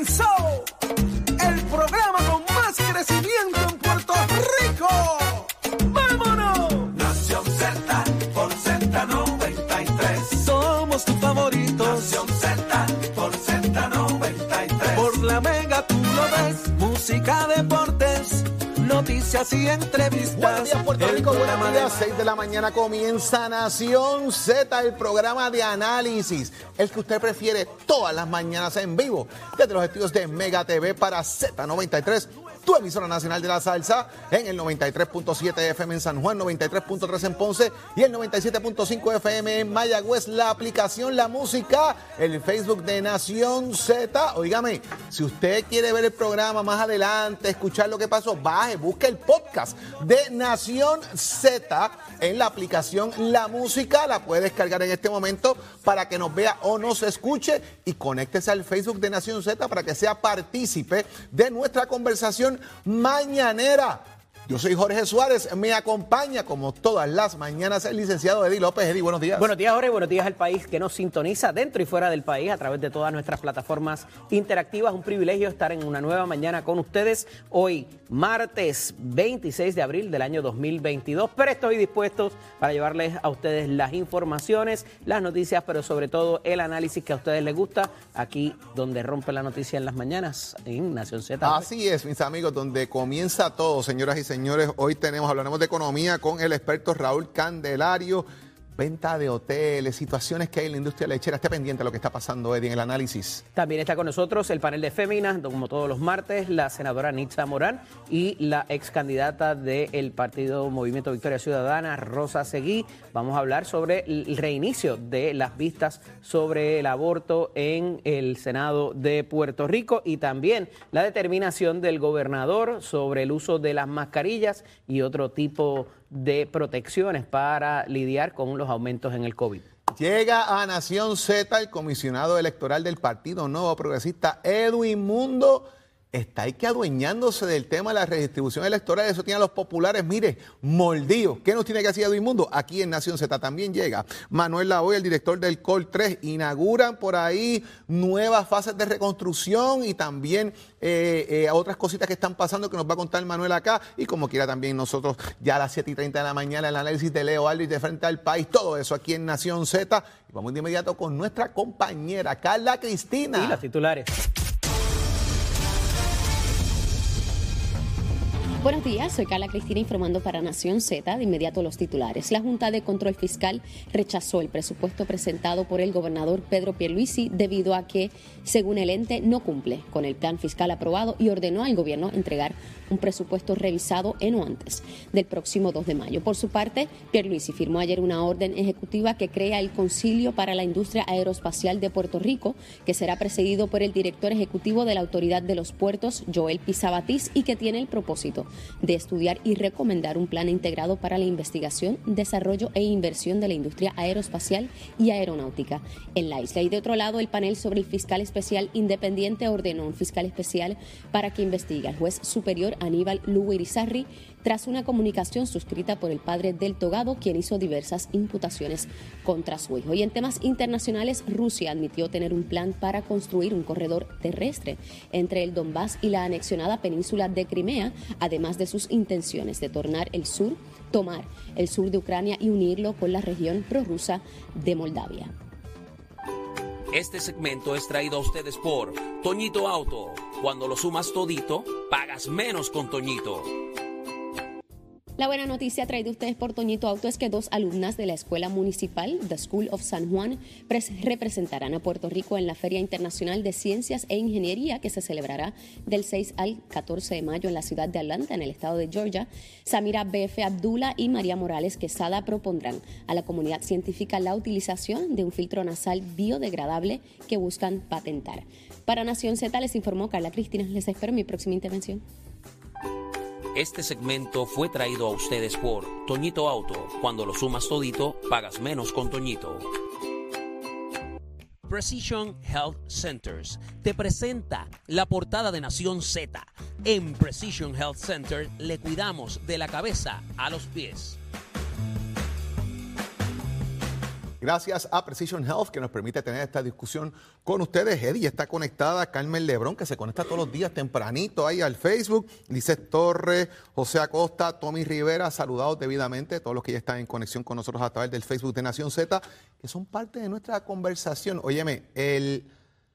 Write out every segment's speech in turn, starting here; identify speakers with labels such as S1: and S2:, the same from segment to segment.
S1: comenzó el noticias y entrevistas.
S2: Buenos días, Puerto
S1: El
S2: Rico. Buenos días. 6 de la mañana comienza Nación Z, el programa de análisis. El que usted prefiere todas las mañanas en vivo. Desde los estudios de Mega TV para Z93. Tu emisora nacional de la salsa en el 93.7 FM en San Juan, 93.3 en Ponce y el 97.5 FM en Mayagüez. La aplicación La Música, el Facebook de Nación Z. Óigame, si usted quiere ver el programa más adelante, escuchar lo que pasó, baje, busque el podcast de Nación Z en la aplicación La Música. La puede descargar en este momento para que nos vea o nos escuche y conéctese al Facebook de Nación Z para que sea partícipe de nuestra conversación mañanera. Yo soy Jorge Suárez, me acompaña como todas las mañanas el licenciado Eddie López. Eddie, buenos días.
S3: Buenos días, Jorge. Buenos días al país que nos sintoniza dentro y fuera del país a través de todas nuestras plataformas interactivas. Un privilegio estar en una nueva mañana con ustedes. Hoy, martes 26 de abril del año 2022. Pero estoy dispuesto para llevarles a ustedes las informaciones, las noticias, pero sobre todo el análisis que a ustedes les gusta. Aquí donde rompe la noticia en las mañanas, en Nación Z.
S2: Así es, mis amigos, donde comienza todo, señoras y señores. Hoy tenemos, hablaremos de economía con el experto Raúl Candelario. Venta de hoteles, situaciones que hay en la industria lechera. Esté pendiente de lo que está pasando, Eddie, en el análisis.
S3: También está con nosotros el panel de féminas, como todos los martes, la senadora Nitza Morán y la ex candidata del partido Movimiento Victoria Ciudadana, Rosa Seguí. Vamos a hablar sobre el reinicio de las vistas sobre el aborto en el Senado de Puerto Rico y también la determinación del gobernador sobre el uso de las mascarillas y otro tipo de protecciones para lidiar con los aumentos en el COVID.
S2: Llega a Nación Z el comisionado electoral del Partido Nuevo Progresista, Edwin Mundo. Está ahí que adueñándose del tema de la redistribución electoral. Eso tiene a los populares, mire, mordidos. ¿Qué nos tiene que hacer Edwin? Aquí en Nación Z también llega. Manuel Lavoy, el director del COL 3, inauguran por ahí nuevas fases de reconstrucción y también eh, eh, otras cositas que están pasando que nos va a contar Manuel acá. Y como quiera también nosotros, ya a las 7 y 30 de la mañana, el análisis de Leo Aldrich de frente al país. Todo eso aquí en Nación Z. Y vamos de inmediato con nuestra compañera Carla Cristina.
S3: Y las titulares.
S4: Buenos días, soy Carla Cristina informando para Nación Z. De inmediato los titulares. La Junta de Control Fiscal rechazó el presupuesto presentado por el gobernador Pedro Pierluisi debido a que, según el ente, no cumple con el plan fiscal aprobado y ordenó al gobierno entregar un presupuesto revisado en o antes del próximo 2 de mayo. Por su parte, Pierluisi firmó ayer una orden ejecutiva que crea el Concilio para la Industria Aeroespacial de Puerto Rico, que será presidido por el director ejecutivo de la Autoridad de los Puertos, Joel Pisabatis, y que tiene el propósito de estudiar y recomendar un plan integrado para la investigación, desarrollo e inversión de la industria aeroespacial y aeronáutica en la isla. Y de otro lado, el panel sobre el fiscal especial independiente ordenó un fiscal especial para que investigue al juez superior Aníbal Lugo Irizarry tras una comunicación suscrita por el padre del togado, quien hizo diversas imputaciones contra su hijo. Y en temas internacionales, Rusia admitió tener un plan para construir un corredor terrestre entre el Donbass y la anexionada península de Crimea, además de sus intenciones de tornar el sur, tomar el sur de Ucrania y unirlo con la región prorrusa de Moldavia.
S5: Este segmento es traído a ustedes por Toñito Auto. Cuando lo sumas todito, pagas menos con Toñito.
S4: La buena noticia traída a ustedes por Toñito Auto es que dos alumnas de la Escuela Municipal, The School of San Juan, representarán a Puerto Rico en la Feria Internacional de Ciencias e Ingeniería que se celebrará del 6 al 14 de mayo en la ciudad de Atlanta, en el estado de Georgia. Samira B.F. Abdullah y María Morales Quesada propondrán a la comunidad científica la utilización de un filtro nasal biodegradable que buscan patentar. Para Nación Z les informó Carla Cristina. Les espero mi próxima intervención.
S5: Este segmento fue traído a ustedes por Toñito Auto. Cuando lo sumas todito, pagas menos con Toñito. Precision Health Centers te presenta la portada de Nación Z. En Precision Health Center le cuidamos de la cabeza a los pies.
S2: Gracias a Precision Health que nos permite tener esta discusión con ustedes. Eddie está conectada, Carmen Lebrón que se conecta todos los días tempranito ahí al Facebook. Lice Torres, José Acosta, Tommy Rivera, saludados debidamente, todos los que ya están en conexión con nosotros a través del Facebook de Nación Z, que son parte de nuestra conversación. Óyeme, el...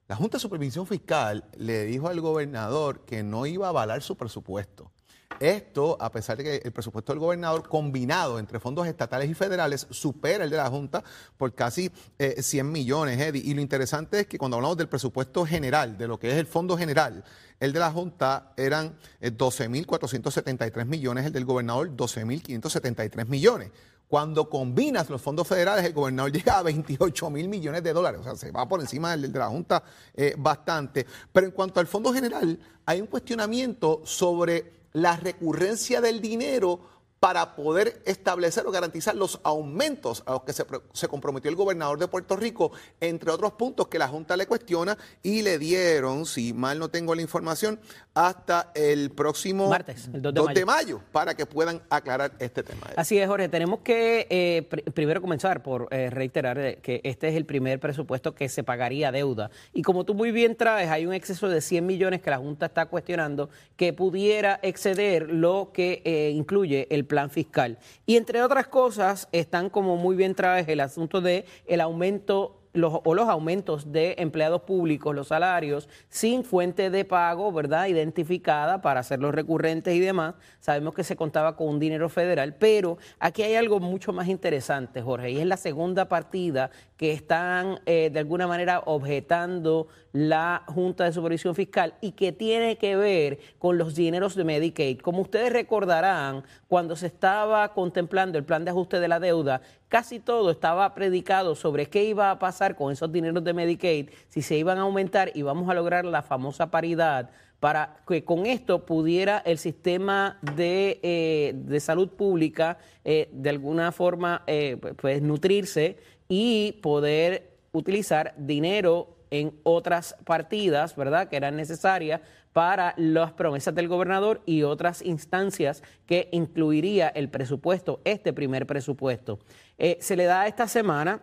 S2: La Junta de Supervisión Fiscal le dijo al gobernador que no iba a avalar su presupuesto. Esto, a pesar de que el presupuesto del gobernador combinado entre fondos estatales y federales supera el de la Junta por casi 100 eh, millones, Eddie. Y lo interesante es que cuando hablamos del presupuesto general, de lo que es el fondo general, el de la Junta eran 12.473 eh, millones, el del gobernador 12.573 millones. Cuando combinas los fondos federales, el gobernador llega a 28 mil millones de dólares. O sea, se va por encima del de la Junta eh, bastante. Pero en cuanto al fondo general, hay un cuestionamiento sobre la recurrencia del dinero para poder establecer o garantizar los aumentos a los que se, comprometió el gobernador de Puerto Rico, entre otros puntos que la Junta le cuestiona y le dieron, si mal no tengo la información, hasta el próximo
S3: Martes,
S2: el 2 de, mayo. para que puedan aclarar este tema.
S3: Así es, Jorge. Tenemos que eh, primero comenzar por eh, reiterar eh, que este es el primer presupuesto que se pagaría deuda. Y como tú muy bien traes, hay un exceso de 100 millones que la Junta está cuestionando que pudiera exceder lo que incluye el plan fiscal. Y entre otras cosas, están como muy bien traes el asunto de el aumento o los aumentos de empleados públicos, los salarios, sin fuente de pago, ¿verdad? Identificada para hacerlos recurrentes y demás. Sabemos que se contaba con un dinero federal, pero aquí hay algo mucho más interesante, Jorge, y es la segunda partida que están eh, de alguna manera objetando la Junta de Supervisión Fiscal y que tiene que ver con los dineros de Medicaid. Como ustedes recordarán, cuando se estaba contemplando el plan de ajuste de la deuda, casi todo estaba predicado sobre qué iba a pasar con esos dineros de Medicaid, si se iban a aumentar y vamos a lograr la famosa paridad para que con esto pudiera el sistema de, eh, salud pública eh, de alguna forma pues nutrirse y poder utilizar dinero en otras partidas, ¿verdad?, que eran necesarias para las promesas del gobernador y otras instancias que incluiría el presupuesto, este primer presupuesto. Eh, se le da esta semana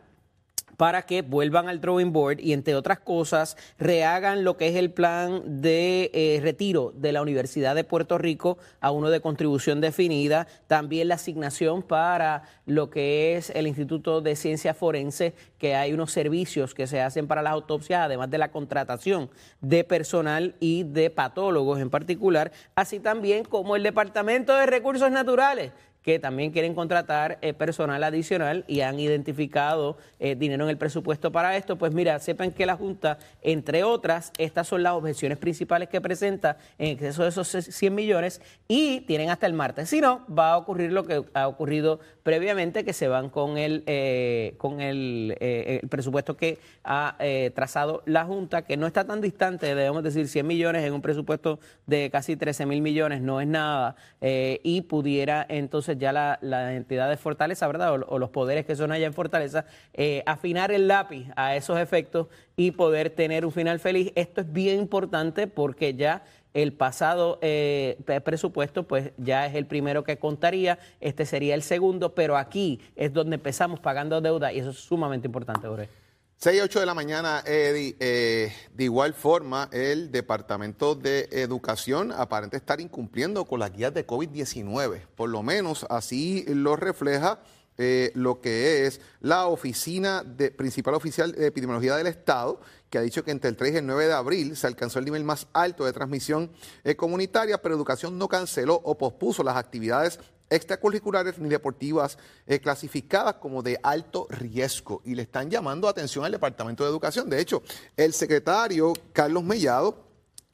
S3: para que vuelvan al drawing board y, entre otras cosas, rehagan lo que es el plan de eh, retiro de la Universidad de Puerto Rico a uno de contribución definida, también la asignación para lo que es el Instituto de Ciencia Forense, que hay unos servicios que se hacen para las autopsias, además de la contratación de personal y de patólogos en particular, así también como el Departamento de Recursos Naturales que también quieren contratar eh, personal adicional y han identificado eh, dinero en el presupuesto para esto, pues mira, sepan que la Junta, entre otras, estas son las objeciones principales que presenta en exceso de esos 100 millones y tienen hasta el martes. Si no, va a ocurrir lo que ha ocurrido previamente, que se van con el, eh, con el, el, presupuesto que ha trazado la Junta, que no está tan distante, debemos decir, 100 millones en un presupuesto de casi 13 mil millones no es nada y pudiera entonces ya la, entidad de Fortaleza, ¿verdad? O, los poderes que son allá en Fortaleza, eh, afinar el lápiz a esos efectos y poder tener un final feliz. Esto es bien importante porque ya el pasado eh, presupuesto, pues ya es el primero que contaría, este sería el segundo, pero aquí es donde empezamos pagando deuda y eso es sumamente importante, Jorge.
S2: 6 y 8 de la mañana, Eddie. Eh, de igual forma, el Departamento de Educación aparenta estar incumpliendo con las guías de COVID-19. Por lo menos así lo refleja eh, lo que es la oficina de, principal oficial de epidemiología del Estado, que ha dicho que entre el 3 y el 9 de abril se alcanzó el nivel más alto de transmisión eh, comunitaria, pero Educación no canceló o pospuso las actividades extracurriculares ni deportivas eh, clasificadas como de alto riesgo y le están llamando atención al Departamento de Educación. De hecho, el secretario Carlos Mellado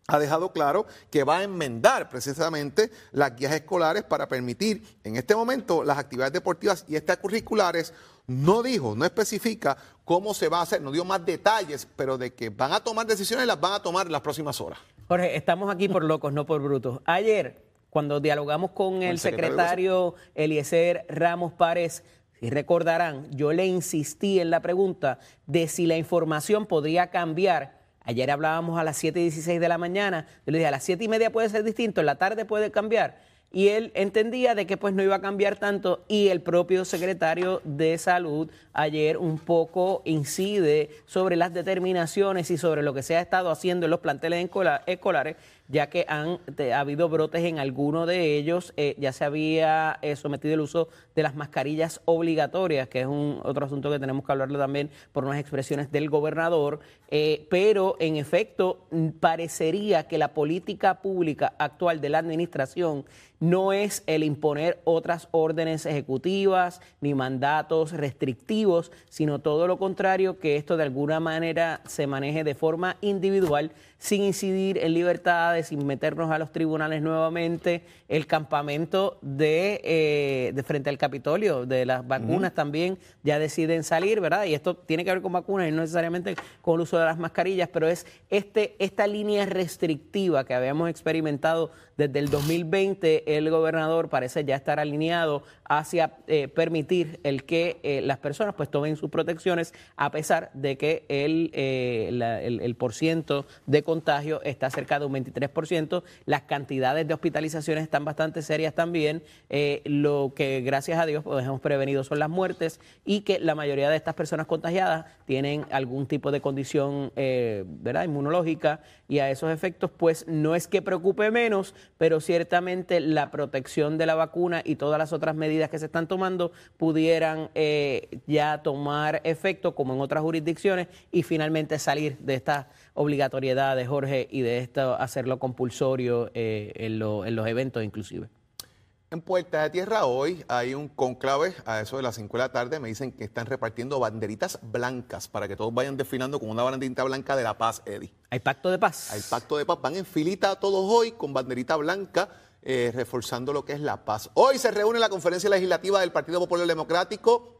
S2: ha dejado claro que va a enmendar precisamente las guías escolares para permitir en este momento las actividades deportivas y extracurriculares. No dijo, no especifica cómo se va a hacer, no dio más detalles, pero de que van a tomar decisiones las van a tomar las próximas horas.
S3: Jorge, estamos aquí por locos, no por brutos. Ayer cuando dialogamos con el, secretario, Eliezer Ramos Párez, si recordarán, yo le insistí en la pregunta de si la información podría cambiar. Ayer hablábamos a las 7 y 16 de la mañana, yo le dije a las 7 y media puede ser distinto, en la tarde puede cambiar. y él entendía de que pues no iba a cambiar tanto y el propio secretario de salud ayer un poco incide sobre las determinaciones y sobre lo que se ha estado haciendo en los planteles escolares ya que han ha habido brotes en alguno de ellos, eh, ya se había eh, sometido el uso de las mascarillas obligatorias, que es un otro asunto que tenemos que hablarlo también por unas expresiones del gobernador, eh, pero en efecto parecería que la política pública actual de la administración no es el imponer otras órdenes ejecutivas ni mandatos restrictivos, sino todo lo contrario, que esto de alguna manera se maneje de forma individual, sin incidir en libertades, sin meternos a los tribunales nuevamente, el campamento de, eh, de frente al Capitolio, de las vacunas también ya deciden salir, ¿verdad? Y esto tiene que ver con vacunas y no necesariamente con el uso de las mascarillas, pero es este, esta línea restrictiva que habíamos experimentado desde el 2020 el gobernador parece ya estar alineado hacia eh, permitir el que eh, las personas pues tomen sus protecciones a pesar de que el, eh, el, el por ciento de contagio está cerca de un 23%, las cantidades de hospitalizaciones están bastante serias también, lo que gracias a Dios pues, hemos prevenido son las muertes y que la mayoría de estas personas contagiadas tienen algún tipo de condición ¿verdad? inmunológica y a esos efectos pues no es que preocupe menos, pero ciertamente la protección de la vacuna y todas las otras medidas que se están tomando pudieran eh, ya tomar efecto como en otras jurisdicciones y finalmente salir de esta obligatoriedad de Jorge y de esto hacerlo compulsorio eh, en, en los eventos inclusive.
S2: En Puerta de Tierra hoy hay un conclave a eso de las 5 de la tarde. Me dicen que están repartiendo banderitas blancas para que todos vayan desfilando con una banderita blanca de la paz, Eddie.
S3: ¿Hay pacto de paz?
S2: Hay pacto de paz. Van en filita todos hoy con banderita blanca, eh, reforzando lo que es la paz. Hoy se reúne la conferencia legislativa del Partido Popular Democrático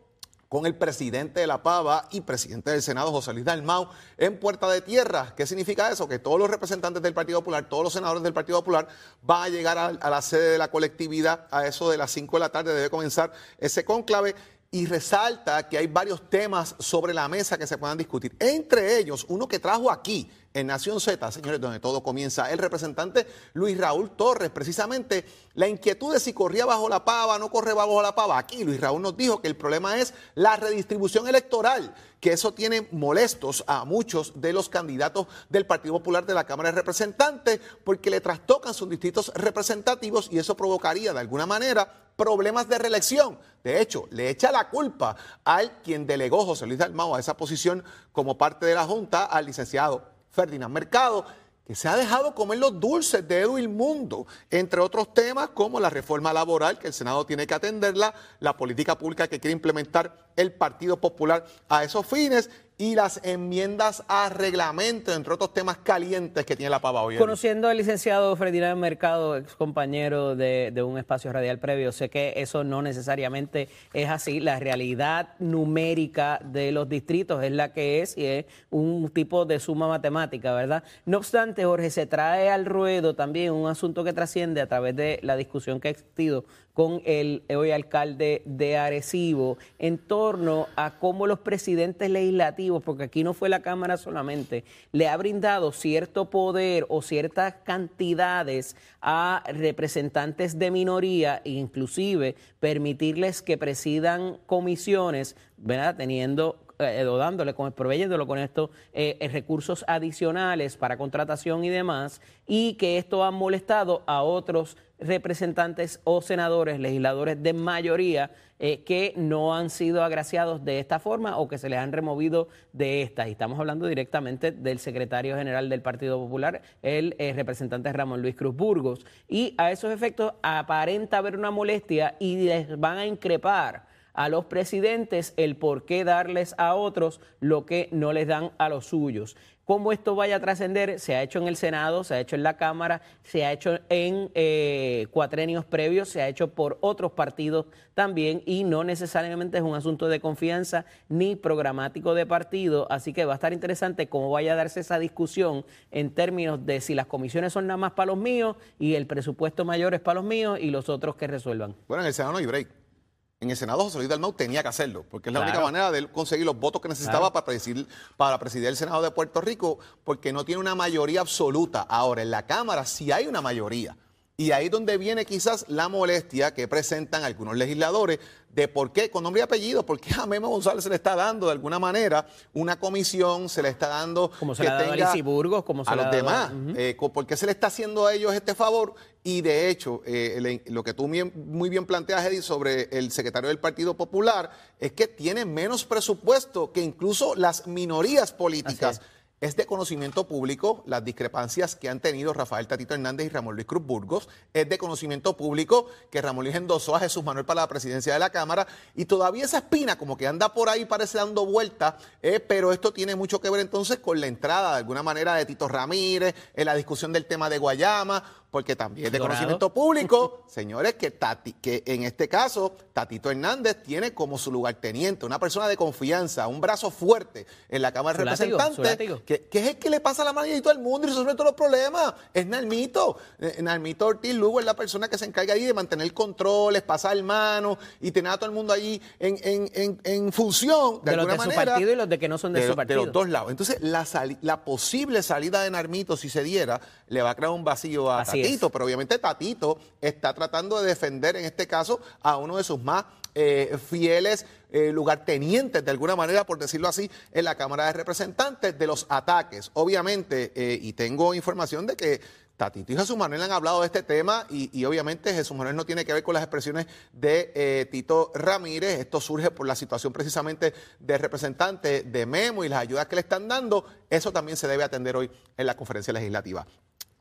S2: con el presidente de la Pava y presidente del Senado, José Luis Dalmau, en Puerta de Tierra. ¿Qué significa eso? Que todos los representantes del Partido Popular, todos los senadores del Partido Popular van a llegar a, la sede de la colectividad a eso de las 5 de la tarde. Debe comenzar ese cónclave y resalta que hay varios temas sobre la mesa que se puedan discutir. Entre ellos, uno que trajo aquí en Nación Z, señores, donde todo comienza, el representante Luis Raúl Torres, precisamente la inquietud de si corría bajo la pava, no corre bajo la pava. Aquí Luis Raúl nos dijo que el problema es la redistribución electoral, que eso tiene molestos a muchos de los candidatos del Partido Popular de la Cámara de Representantes, porque le trastocan sus distritos representativos y eso provocaría de alguna manera problemas de reelección. De hecho, le echa la culpa al quien delegó José Luis Dalmao a esa posición como parte de la Junta, al licenciado Ferdinand Mercado, que se ha dejado comer los dulces de Edwin Mundo, entre otros temas como la reforma laboral, que el Senado tiene que atenderla, la política pública que quiere implementar el Partido Popular a esos fines y las enmiendas a reglamento, entre otros temas calientes que tiene la pava hoy.
S3: Conociendo al licenciado Ferdinand Mercado, ex compañero de, un espacio radial previo, sé que eso no necesariamente es así. La realidad numérica de los distritos es la que es y es un tipo de suma matemática, ¿verdad? No obstante, Jorge, se trae al ruedo también un asunto que trasciende a través de la discusión que ha existido con el hoy alcalde de Arecibo en torno a cómo los presidentes legislativos, porque aquí no fue la Cámara solamente, le ha brindado cierto poder o ciertas cantidades a representantes de minoría e inclusive permitirles que presidan comisiones, ¿verdad? Teniendo eh, dándole, proveyéndolo con estos eh, recursos adicionales para contratación y demás, y que esto ha molestado a otros representantes o senadores, legisladores de mayoría, eh, que no han sido agraciados de esta forma o que se les han removido de esta. Y estamos hablando directamente del secretario general del Partido Popular, el eh, representante Ramón Luis Cruz Burgos. Y a esos efectos aparenta haber una molestia y les van a increpar a los presidentes el por qué darles a otros lo que no les dan a los suyos. Cómo esto vaya a trascender, se ha hecho en el Senado, se ha hecho en la Cámara, se ha hecho en eh, cuatrenios previos, se ha hecho por otros partidos también y no necesariamente es un asunto de confianza ni programático de partido, así que va a estar interesante cómo vaya a darse esa discusión en términos de si las comisiones son nada más para los míos y el presupuesto mayor es para los míos y los otros que resuelvan.
S2: Bueno, en el Senado no hay break en el Senado José Luis Dalmau tenía que hacerlo, porque es la única manera de conseguir los votos que necesitaba para, presidir, para presidir el Senado de Puerto Rico, porque no tiene una mayoría absoluta. Ahora, en la Cámara sí hay una mayoría. Y ahí es donde viene quizás la molestia que presentan algunos legisladores de por qué, con nombre y apellido, por qué a Memo González se le está dando de alguna manera una comisión, se le está dando
S3: Como se
S2: que
S3: le ha dado a
S2: tenga
S3: Lizy Burgos, como se
S2: a los
S3: dado-
S2: demás. Eh, co- ¿Por qué se le está haciendo a ellos este favor? Y de hecho, eh, le- lo que tú bien- muy bien planteas, Eddie, sobre el secretario del Partido Popular, es que tiene menos presupuesto que incluso las minorías políticas. Es de conocimiento público las discrepancias que han tenido Rafael Tatito Hernández y Ramón Luis Cruz Burgos. Es de conocimiento público que Ramón Luis endosó a Jesús Manuel para la presidencia de la Cámara. Y todavía esa espina como que anda por ahí, parece dando vueltas. eh, pero esto tiene mucho que ver entonces con la entrada de alguna manera de Tito Ramírez, en la discusión del tema de Guayama, porque también es de
S3: Dorado.
S2: conocimiento público, señores, que, Tati, que en este caso Tatito Hernández tiene como su lugarteniente, una persona de confianza, un brazo fuerte en la Cámara de
S3: Su su
S2: Representantes, que, que es el que le pasa la mano y todo el mundo y resuelve todos los problemas. Es Nalmito. Eh, Nalmito Ortiz Lugo es la persona que se encarga ahí de mantener controles, pasar manos y tener a todo el mundo ahí en, en- en- en función de,
S3: De los
S2: alguna
S3: de su
S2: manera,
S3: partido y los de que no son de su
S2: lo-
S3: partido.
S2: los dos lados. Entonces, la, la posible salida de Narmito, si se diera, le va a crear un vacío a
S3: Así
S2: Tatito.
S3: es.
S2: Pero obviamente Tatito está tratando de defender, en este caso, a uno de sus más eh, fieles eh, lugartenientes, de alguna manera, por decirlo así, en la Cámara de Representantes, de los ataques. Obviamente, eh, y tengo información de que Tatito y Jesús Manuel han hablado de este tema y, obviamente Jesús Manuel no tiene que ver con las expresiones de Tito Ramírez. Esto surge por la situación precisamente de representante de Memo y las ayudas que le están dando. Eso también se debe atender hoy en la conferencia legislativa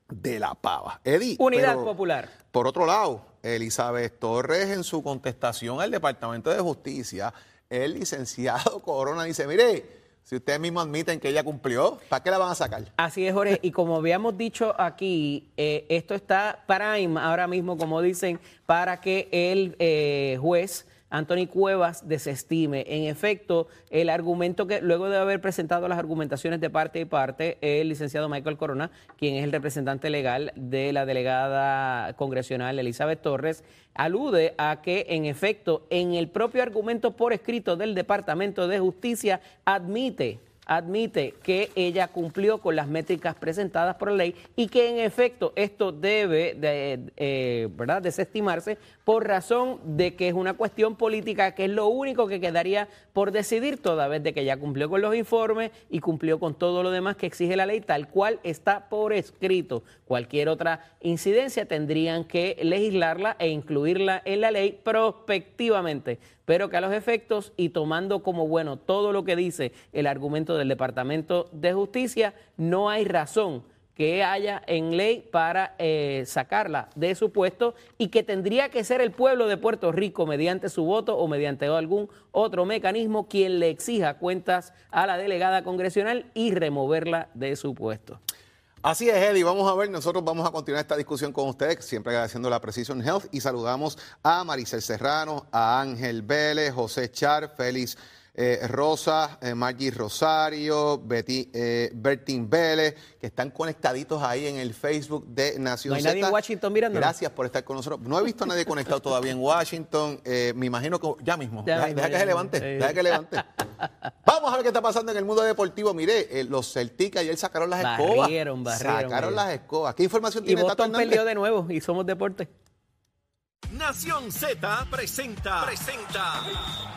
S2: de la Pava. Eddie.
S3: Unidad
S2: pero,
S3: Popular.
S2: Por otro lado, Elizabeth Torres en su contestación al Departamento de Justicia, el licenciado Corona dice, mire, si ustedes mismos admiten que ella cumplió, ¿para qué la van a sacar?
S3: Así es, Jorge. Y como habíamos dicho aquí, eh, esto está prime ahora mismo, como dicen, para que el eh, juez Anthony Cuevas desestime. En efecto, el argumento que luego de haber presentado las argumentaciones de parte y parte, el licenciado Michael Corona, quien es el representante legal de la delegada congresional Elizabeth Torres, alude a que, en efecto, en el propio argumento por escrito del Departamento de Justicia admite admite que ella cumplió con las métricas presentadas por la ley y que en efecto esto debe de, eh, ¿verdad? desestimarse por razón de que es una cuestión política que es lo único que quedaría por decidir toda vez de que ya cumplió con los informes y cumplió con todo lo demás que exige la ley tal cual está por escrito. Cualquier otra incidencia tendrían que legislarla e incluirla en la ley prospectivamente pero que a los efectos y tomando como bueno todo lo que dice el argumento del Departamento de Justicia, no hay razón que haya en ley para eh, sacarla de su puesto y que tendría que ser el pueblo de Puerto Rico mediante su voto o mediante algún otro mecanismo quien le exija cuentas a la delegada congresional y removerla de su puesto.
S2: Así es, Eddie. Vamos a ver, nosotros vamos a continuar esta discusión con ustedes, siempre agradeciendo la Precision Health y saludamos a Maricel Serrano, a Ángel Vélez, José Char, Félix eh, Rosa, eh, Margie Rosario, Betty, eh, Bertín Vélez, que están conectaditos ahí en el Facebook de Nación
S3: ¿No hay
S2: Z.
S3: nadie en Washington mirándonos?
S2: Gracias por estar con nosotros. No he visto a nadie conectado todavía en Washington. Eh, me imagino que ya mismo.
S3: Ya
S2: deja,
S3: mismo,
S2: deja
S3: ya
S2: que se levante. Deja que levante. Vamos a ver qué está pasando en el mundo deportivo. Mire, eh, los Celtic ayer sacaron las escobas.
S3: Barrieron, barrieron,
S2: Sacaron
S3: barrieron.
S2: las escobas. ¿Qué información
S3: Y
S2: tiene Tato Hernández?
S3: perdió de nuevo y somos deporte.
S6: Nación Z presenta, presenta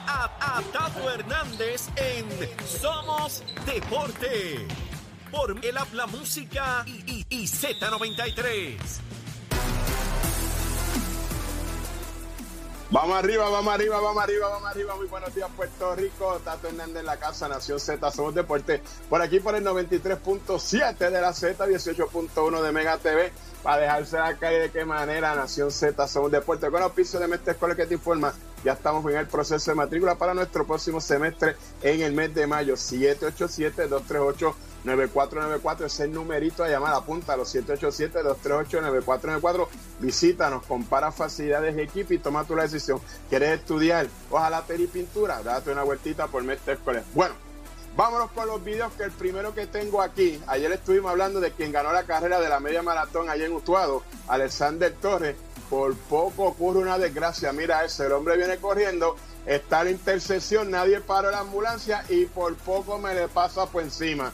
S6: a, Tato Hernández en Somos Deporte. Por el habla música y, y- y Z93.
S7: Vamos arriba, vamos arriba, vamos arriba, vamos arriba. Muy buenos días, Puerto Rico. Tato Hernández en la casa, Nación Z, Somos Deporte. Por aquí por el 93.7 de la Z, 18.1 de Mega TV. Para dejarse la calle de qué manera, Nación Z, Somos Deporte. Con auspicio de Mestre Escuela que te informa, ya estamos en el proceso de matrícula para nuestro próximo semestre en el mes de mayo. 787-238. 9494 es el numerito a llamar, apunta a los 787-238-9494. Visítanos, compara facilidades de equipo y toma tu la decisión. ¿Quieres estudiar? Ojalá y pintura, date una vueltita por Mestre Escolar. Bueno, vámonos con los videos que el primero que tengo aquí, ayer estuvimos hablando de quien ganó la carrera de la media maratón allá en Utuado, Alexander Torres. Por poco ocurre una desgracia. Mira ese, el hombre viene corriendo, está la intersección, nadie paró la ambulancia y por poco me le pasa por encima.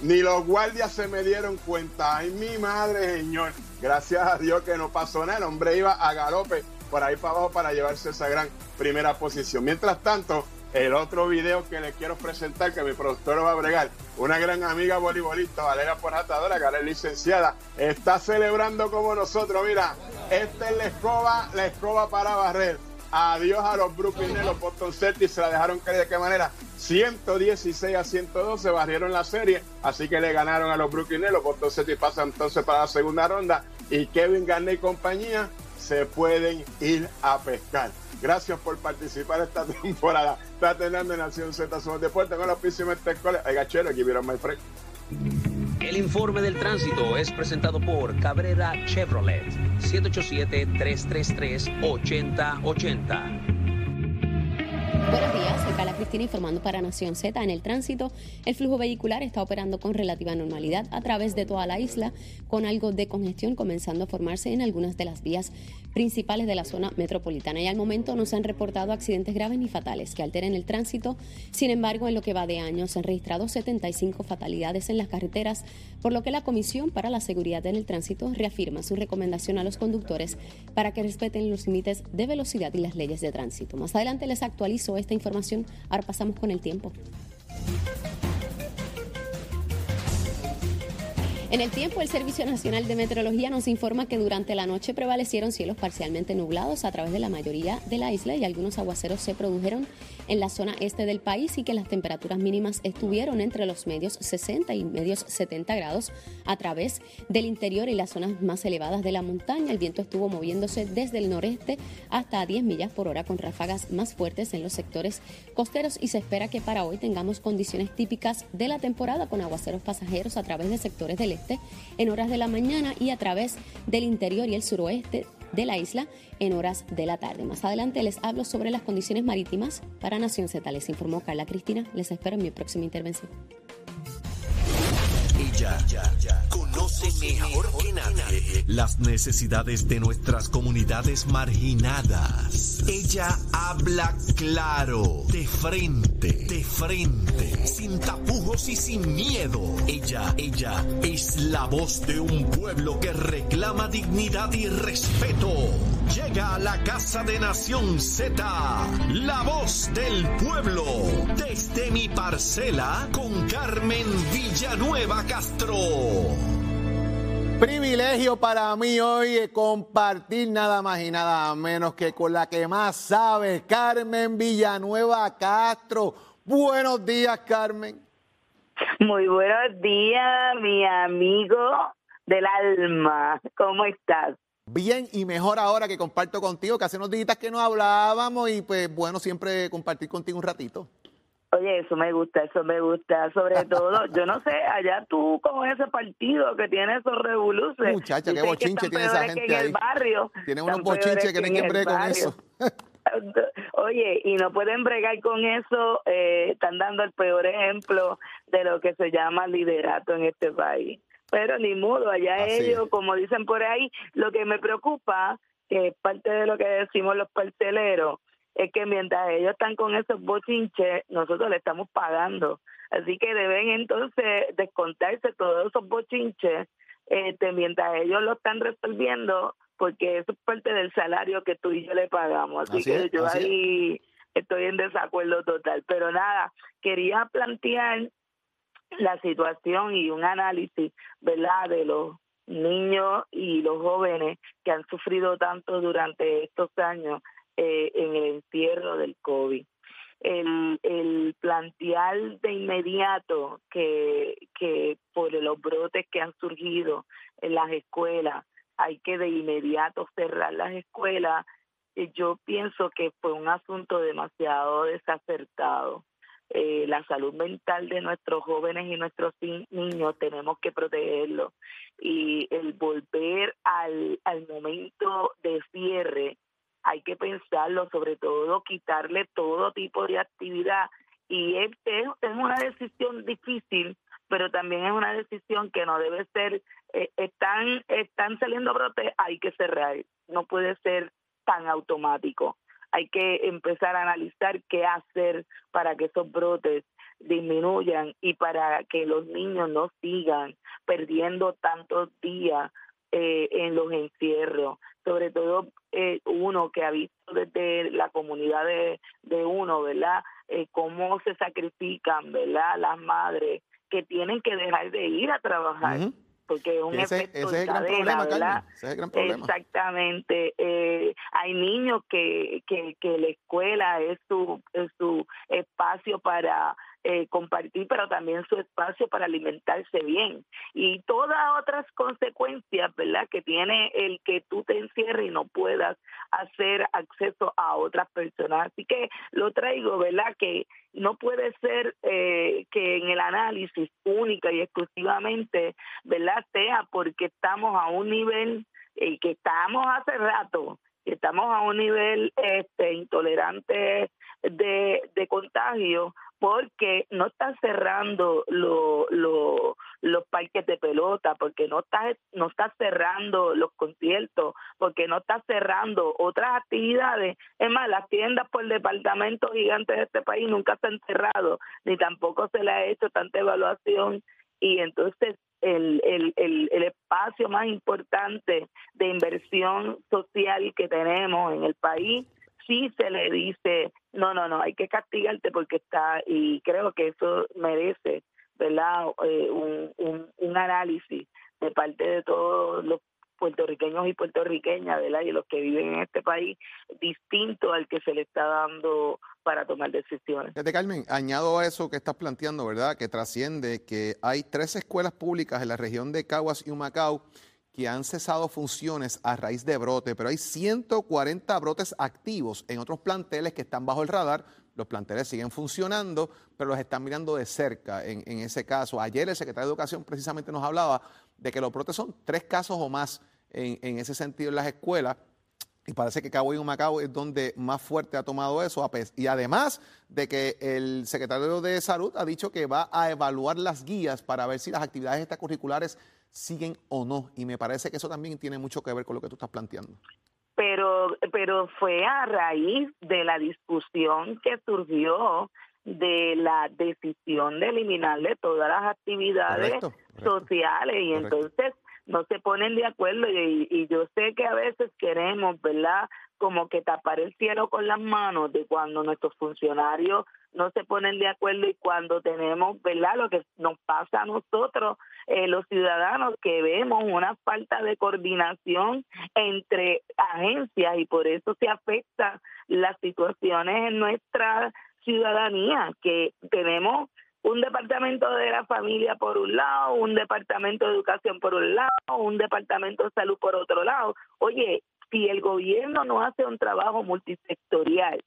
S7: Ni los guardias se me dieron cuenta. Ay, mi madre, señor. Gracias a Dios que no pasó nada. El hombre iba a galope por ahí para abajo para llevarse esa gran primera posición. Mientras tanto, el otro video que les quiero presentar, que mi productor va a bregar, una gran amiga voleibolista, Valeria Porratadora, que ahora licenciada, está celebrando como nosotros. Mira, esta es la escoba, la escoba para barrer. Adiós a los Brooklyn los Boston Celtics se la dejaron caer de qué manera. 116 a 112 barrieron la serie, así que le ganaron a los Brooklyn. Los Boston Celtics pasan entonces para la segunda ronda y Kevin Garnett y compañía se pueden ir a pescar. Gracias por participar esta temporada. Está teniendo Nación Z Somos Deportes con la oficina de escuela. Hay gachero, aquí vieron my friend.
S5: El informe del tránsito es presentado por Cabrera Chevrolet, 787-333-8080.
S4: Buenos días, soy Carla Cristina informando para Nación Z. En el tránsito, el flujo vehicular está operando con relativa normalidad a través de toda la isla, con algo de congestión comenzando a formarse en algunas de las vías principales de la zona metropolitana. Y al momento no se han reportado accidentes graves ni fatales que alteren el tránsito. Sin embargo, en lo que va de año se han registrado 75 fatalidades en las carreteras, por lo que la Comisión para la Seguridad en el Tránsito reafirma su recomendación a los conductores para que respeten los límites de velocidad y las leyes de tránsito. Más adelante les actualizo esta información. Ahora pasamos con el tiempo. En el tiempo, el Servicio Nacional de Meteorología nos informa que durante la noche prevalecieron cielos parcialmente nublados a través de la mayoría de la isla y algunos aguaceros se produjeron en la zona este del país y que las temperaturas mínimas estuvieron entre los medios 60 y medios 70 grados a través del interior y las zonas más elevadas de la montaña. El viento estuvo moviéndose desde el noreste hasta a 10 millas por hora con ráfagas más fuertes en los sectores costeros y se espera que para hoy tengamos condiciones típicas de la temporada con aguaceros pasajeros a través de sectores del este en horas de la mañana y a través del interior y el suroeste de la isla en horas de la tarde. Más adelante les hablo sobre las condiciones marítimas para Nación Z. Les informó Carla Cristina. Les espero en mi próxima intervención.
S6: Conoce mejor que nadie las necesidades de nuestras comunidades marginadas. Ella habla claro, de frente, de frente, sin tapujos y sin miedo. Ella, ella es la voz de un pueblo que reclama dignidad y respeto. Llega a la casa de Nación Z, la voz del pueblo, desde mi parcela con Carmen Villanueva Castro.
S2: Privilegio para mí hoy compartir nada más y nada menos que con la que más sabe, Carmen Villanueva Castro. Buenos días, Carmen.
S8: Muy buenos días, mi amigo del alma. ¿Cómo estás?
S2: Bien y mejor ahora que comparto contigo, que hace unos días que no hablábamos y pues bueno, siempre compartir contigo un ratito.
S8: Oye, eso me gusta, eso me gusta. Sobre todo, yo no sé, allá tú con ese partido que tiene esos revoluces.
S2: Muchacha, qué bochinche tiene esa gente
S8: en
S2: ahí.
S8: el barrio.
S2: Tiene unos bochinches que no hay
S8: en el
S2: bregue con eso.
S8: Oye, y no pueden bregar con eso, eh, están dando el peor ejemplo de lo que se llama liderato en este país. Pero ni modo, allá
S2: Así
S8: ellos,
S2: es.
S8: como dicen por ahí, lo que me preocupa, que es parte de lo que decimos los parceleros, es que mientras ellos están con esos bochinches, nosotros le estamos pagando. Así que deben entonces descontarse todos esos bochinches este, mientras ellos lo están resolviendo, porque eso es parte del salario que tú y yo le pagamos. Así,
S2: Así
S8: que
S2: es,
S8: yo
S2: así es.
S8: ahí estoy en desacuerdo total. Pero nada, quería plantear la situación y un análisis, ¿verdad?, de los niños y los jóvenes que han sufrido tanto durante estos años eh, en el encierro del COVID. El, el plantear de inmediato que, que por los brotes que han surgido en las escuelas hay que de inmediato cerrar las escuelas, eh, yo pienso que fue un asunto demasiado desacertado eh, la salud mental de nuestros jóvenes y nuestros ni- niños tenemos que protegerlo y el volver al, al momento de cierre hay que pensarlo sobre todo quitarle todo tipo de actividad. Y es, es, una decisión difícil pero también es una decisión que no debe ser eh, están están saliendo brotes hay que cerrar. No puede ser tan automático. Hay que empezar a analizar qué hacer para que esos brotes disminuyan y para que los niños no sigan perdiendo tantos días eh, en los encierros, sobre todo eh, uno que ha visto desde la comunidad de, de uno, ¿verdad? Eh, cómo se sacrifican, ¿verdad? Las madres que tienen que dejar de ir a trabajar. Porque es un efecto de cadena, ¿verdad? Exactamente. Eh, hay niños que, que, que la escuela es su, es su espacio para eh, compartir, pero también su espacio para alimentarse bien. Y todas otras consecuencias, ¿verdad?, que tiene el que tú te encierres y no puedas hacer acceso a otras personas. Así que lo traigo, ¿verdad?, que no puede ser eh, que en el análisis única y exclusivamente, ¿verdad?, sea porque estamos a un nivel y que estamos hace rato que estamos a un nivel este intolerante de contagio porque no estás cerrando lo, los parques de pelota, porque no estás no estás cerrando los conciertos, porque no estás cerrando otras actividades. Es más, las tiendas por departamento gigantes de este país nunca se han cerrado, ni tampoco se le ha hecho tanta evaluación y entonces el, el, el, el, espacio más importante de inversión social que tenemos en el país sí se le dice, no, no, no, hay que castigarte porque está, y creo que eso merece, ¿verdad? Eh, un, análisis de parte de todos los puertorriqueños y puertorriqueñas, ¿verdad? Y los que viven en este país, distinto al que se le está dando para tomar decisiones.
S2: Desde Carmen, añado a eso que estás planteando, ¿verdad? Que trasciende que hay tres escuelas públicas en la región de Caguas y Humacao que han cesado funciones a raíz de brote, pero hay 140 brotes activos en otros planteles que están bajo el radar. Los planteles siguen funcionando, pero los están mirando de cerca en, ese caso. Ayer el secretario de Educación precisamente nos hablaba de que los brotes son tres casos o más en, ese sentido en las escuelas. Y parece que Cabo y Macao es donde más fuerte ha tomado eso. Y además de que el secretario de Salud ha dicho que va a evaluar las guías para ver si las actividades extracurriculares siguen o no. Y me parece que eso también tiene mucho que ver con lo que tú estás planteando.
S8: Pero, pero fue a raíz de la discusión que surgió de la decisión de eliminarle todas las actividades sociales y entonces no se ponen de acuerdo y, y, yo sé que a veces queremos, ¿verdad? Como que tapar el cielo con las manos de cuando nuestros funcionarios no se ponen de acuerdo y cuando tenemos, ¿verdad? Lo que nos pasa a nosotros, eh, los ciudadanos, que vemos una falta de coordinación entre agencias y por eso se afectan las situaciones en nuestra ciudadanía, que tenemos un departamento de la familia por un lado, un departamento de educación por un lado, un departamento de salud por otro lado. Oye, si el gobierno no hace un trabajo multisectorial,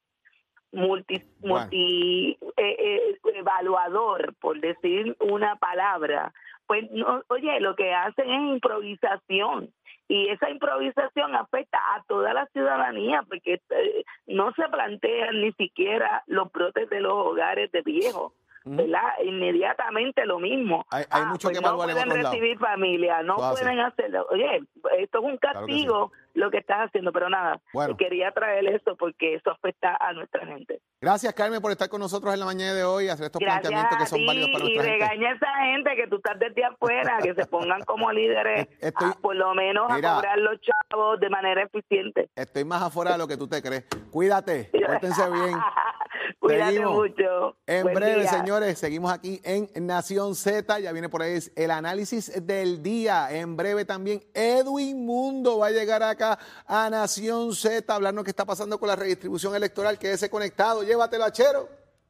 S8: multi, multi eh, eh, evaluador, por decir una palabra, pues no, oye, lo que hacen es improvisación y esa improvisación afecta a toda la ciudadanía porque eh, no se plantean ni siquiera los brotes de los hogares de viejos ¿verdad? Inmediatamente lo mismo.
S2: Hay, hay ah, mucho pues que
S8: no pueden recibir familia, no pueden hacerlo. Oye, esto es un castigo lo que estás haciendo, pero nada, quería traer eso porque eso afecta a nuestra gente.
S2: Gracias, Carmen, por estar con nosotros en la mañana de hoy, hacer estos planteamientos que son válidos para nuestra
S8: y regaña a esa gente que tú estás desde afuera, que se pongan como líderes, por lo menos a cobrar los chavos de manera eficiente.
S2: Estoy más afuera de lo que tú te crees. Cuídate, pórtense bien.
S8: Cuídate mucho.
S2: En breve, señores, seguimos aquí en Nación Z. Ya viene por ahí el análisis del día. En breve también Edwin Mundo va a llegar acá a Nación Z a hablarnos qué está pasando con la redistribución electoral. Quédese conectado. Llévatelo, achero.